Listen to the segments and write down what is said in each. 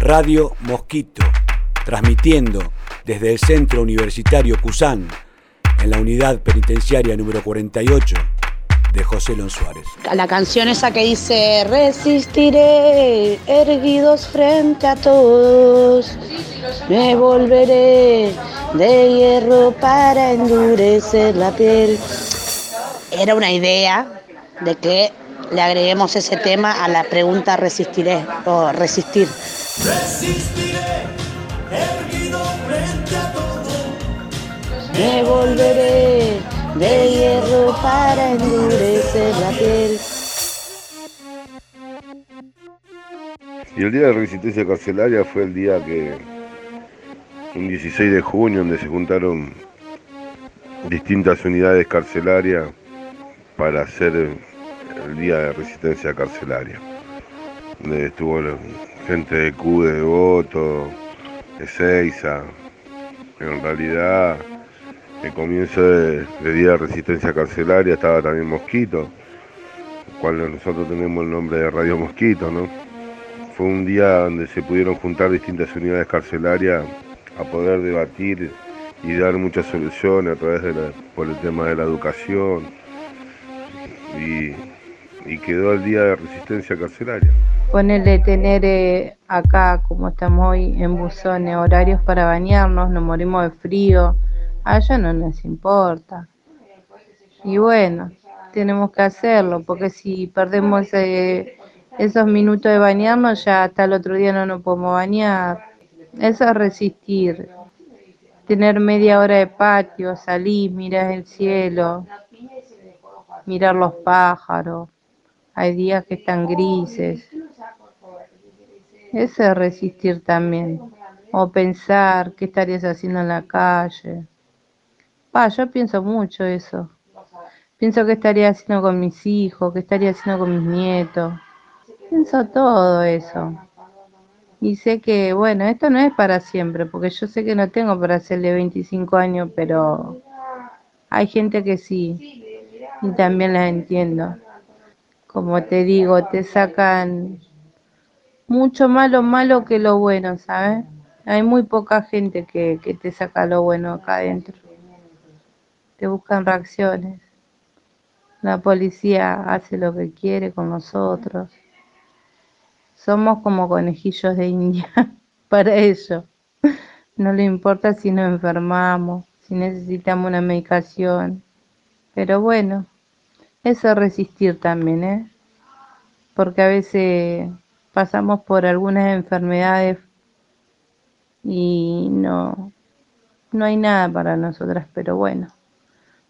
Radio Mosquito, transmitiendo desde el Centro Universitario Cusán, en la unidad penitenciaria número 48 de José Lon Suárez. La canción esa que dice Resistiré, erguidos frente a todos, me volveré de hierro para endurecer la piel. Era una idea de que le agreguemos ese tema a la pregunta resistiré o resistir. Resistiré, erguido frente a todo. Me volveré de hierro para endurecer la piel. Y el día de resistencia carcelaria fue el día que, un 16 de junio, donde se juntaron distintas unidades carcelarias para hacer el día de resistencia carcelaria. Donde estuvo gente de Q, de Voto, de Seiza. En realidad, el comienzo de, día de resistencia carcelaria estaba también Mosquito, cual nosotros tenemos el nombre de Radio Mosquito, ¿no? Fue un día donde se pudieron juntar distintas unidades carcelarias a poder debatir y dar muchas soluciones a través de por el tema de la educación y quedó el día de resistencia carcelaria. Ponerle tener eh, acá, como estamos hoy, en buzones, horarios para bañarnos, nos morimos de frío, a ellos no nos importa. Y bueno, tenemos que hacerlo, porque si perdemos eh, esos minutos de bañarnos, ya hasta el otro día no nos podemos bañar. Eso es resistir. Tener media hora de patio, salir, mirar el cielo, mirar los pájaros. Hay días que están grises. Eso es resistir también. O pensar qué estarías haciendo en la calle. Pa, yo pienso mucho eso. Pienso qué estaría haciendo con mis hijos, qué estaría haciendo con mis nietos. Pienso todo eso. Y sé que, bueno, esto no es para siempre, porque yo sé que no tengo para hacerle 25 años, pero hay gente que sí. Y también las entiendo. Como te digo, te sacan mucho más lo malo que lo bueno, ¿sabes? Hay muy poca gente que, que te saca lo bueno acá adentro. Te buscan reacciones. La policía hace lo que quiere con nosotros. Somos como conejillos de India para ellos. No le importa si nos enfermamos, si necesitamos una medicación. Pero bueno, eso es resistir también, ¿eh? Porque a veces pasamos por algunas enfermedades y no, no hay nada para nosotras, pero bueno,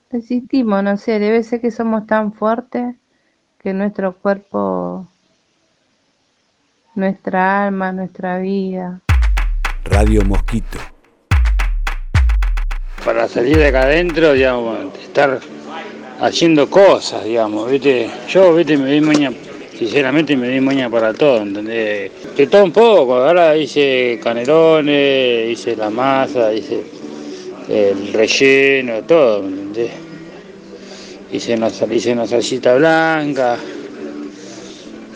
resistimos, no sé, debe ser que somos tan fuertes que nuestro cuerpo, nuestra alma, nuestra vida. Radio Mosquito. Para salir de acá adentro, digamos, estar haciendo cosas, digamos, ¿viste? Yo, ¿viste? Me di maña, sinceramente me di maña para todo, ¿entendés? De todo un poco, ahora hice canelones, hice la masa, hice el relleno, todo, ¿me entendés? Hice una, hice una salsita blanca.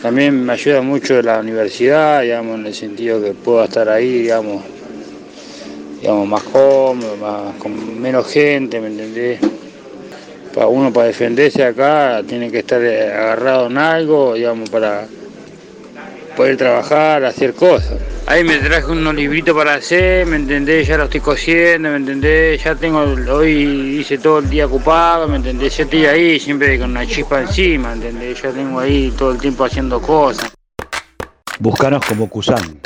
También me ayuda mucho la universidad, digamos, en el sentido que puedo estar ahí, digamos, digamos más cómodo, más, con menos gente, ¿me entendés? Para uno para defenderse acá tiene que estar eh, agarrado en algo, digamos, para poder trabajar, hacer cosas. Ahí me traje unos libritos para hacer, ¿me entendés? Ya lo estoy cosiendo, ¿me entendés? Ya tengo, hoy hice todo el día ocupado, ¿me entendés? Ya estoy ahí siempre con una chispa encima, ¿me entendés? Ya tengo ahí todo el tiempo haciendo cosas. Búscanos como Cusán,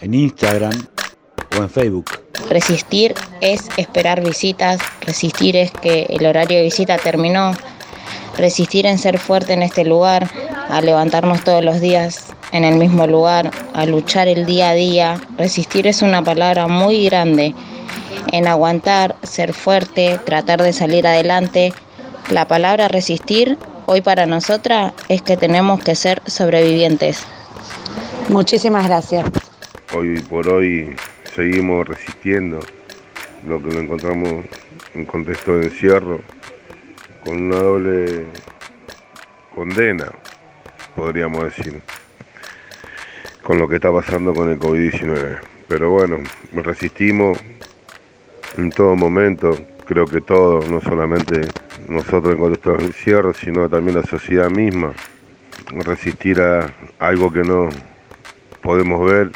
en Instagram o en Facebook. Resistir es esperar visitas, resistir es que el horario de visita terminó, resistir en ser fuerte en este lugar, a levantarnos todos los días en el mismo lugar, a luchar el día a día. Resistir es una palabra muy grande en aguantar, ser fuerte, tratar de salir adelante. La palabra resistir hoy para nosotras es que tenemos que ser sobrevivientes. Muchísimas gracias. Hoy por hoy seguimos resistiendo lo que nos encontramos en contexto de encierro con una doble condena, podríamos decir. con lo que está pasando con el COVID-19. Pero bueno, resistimos en todo momento, creo que todos, no solamente nosotros en estos encierros, sino también la sociedad misma, resistir a algo que no podemos ver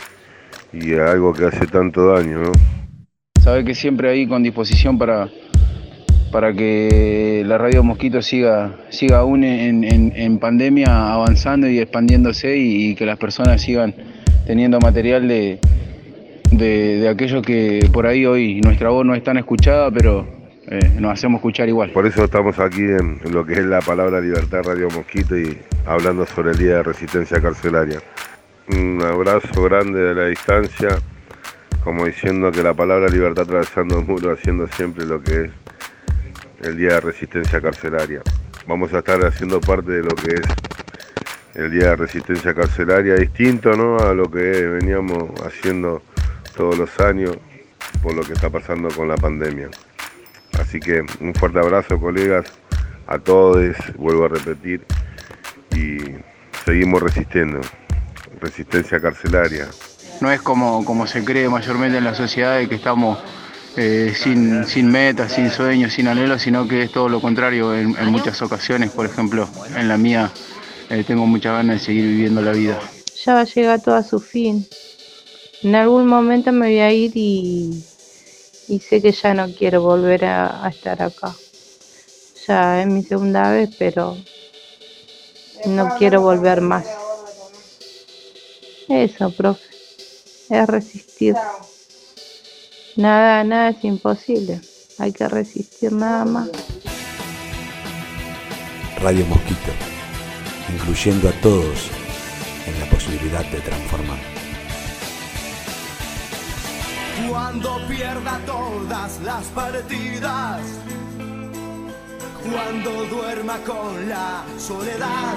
y a algo que hace tanto daño, ¿no? Sabe que siempre ahí con disposición para, para que la radio Mosquito siga, siga aún en, en- en pandemia avanzando y expandiéndose y, que las personas sigan teniendo material de, de, de aquello que por ahí hoy nuestra voz no es tan escuchada, pero eh, nos hacemos escuchar igual. Por eso estamos aquí en, en lo que es la palabra libertad Radio Mosquito y hablando sobre el Día de Resistencia Carcelaria. Un abrazo grande de la distancia, como diciendo que la palabra libertad atravesando el muro, haciendo siempre lo que es el Día de Resistencia Carcelaria. Vamos a estar haciendo parte de lo que es el Día de Resistencia Carcelaria, distinto ¿no? a lo que veníamos haciendo todos los años por lo que está pasando con la pandemia. Así que un fuerte abrazo, colegas, a todos, vuelvo a repetir, y seguimos resistiendo. Resistencia carcelaria. No es como, como se cree mayormente en la sociedad de que estamos eh, sin, sin metas, sin sueños, sin anhelos, sino que es todo lo contrario en, en muchas ocasiones. Por ejemplo, en la mía eh, tengo muchas ganas de seguir viviendo la vida. Ya va a llegar todo a su fin. En algún momento me voy a ir y, y sé que ya no quiero volver a, a estar acá. Ya es mi segunda vez, pero no quiero volver más. Eso, profe, es resistir. Nada, nada es imposible. Hay que resistir nada más. Radio Mosquito, incluyendo a todos en la posibilidad de transformar. Cuando pierda todas las partidas, cuando duerma con la soledad,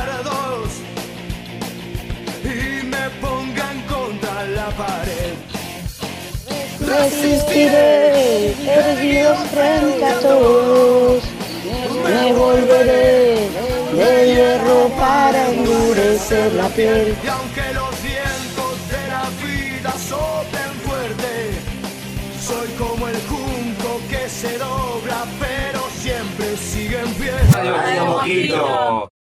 Resistiré, erguidos frente a todos. Me volveré de hierro para endurecer la piel. Y aunque los vientos de la vida soplen fuerte, soy como el junco que se dobla, pero siempre sigue en pie.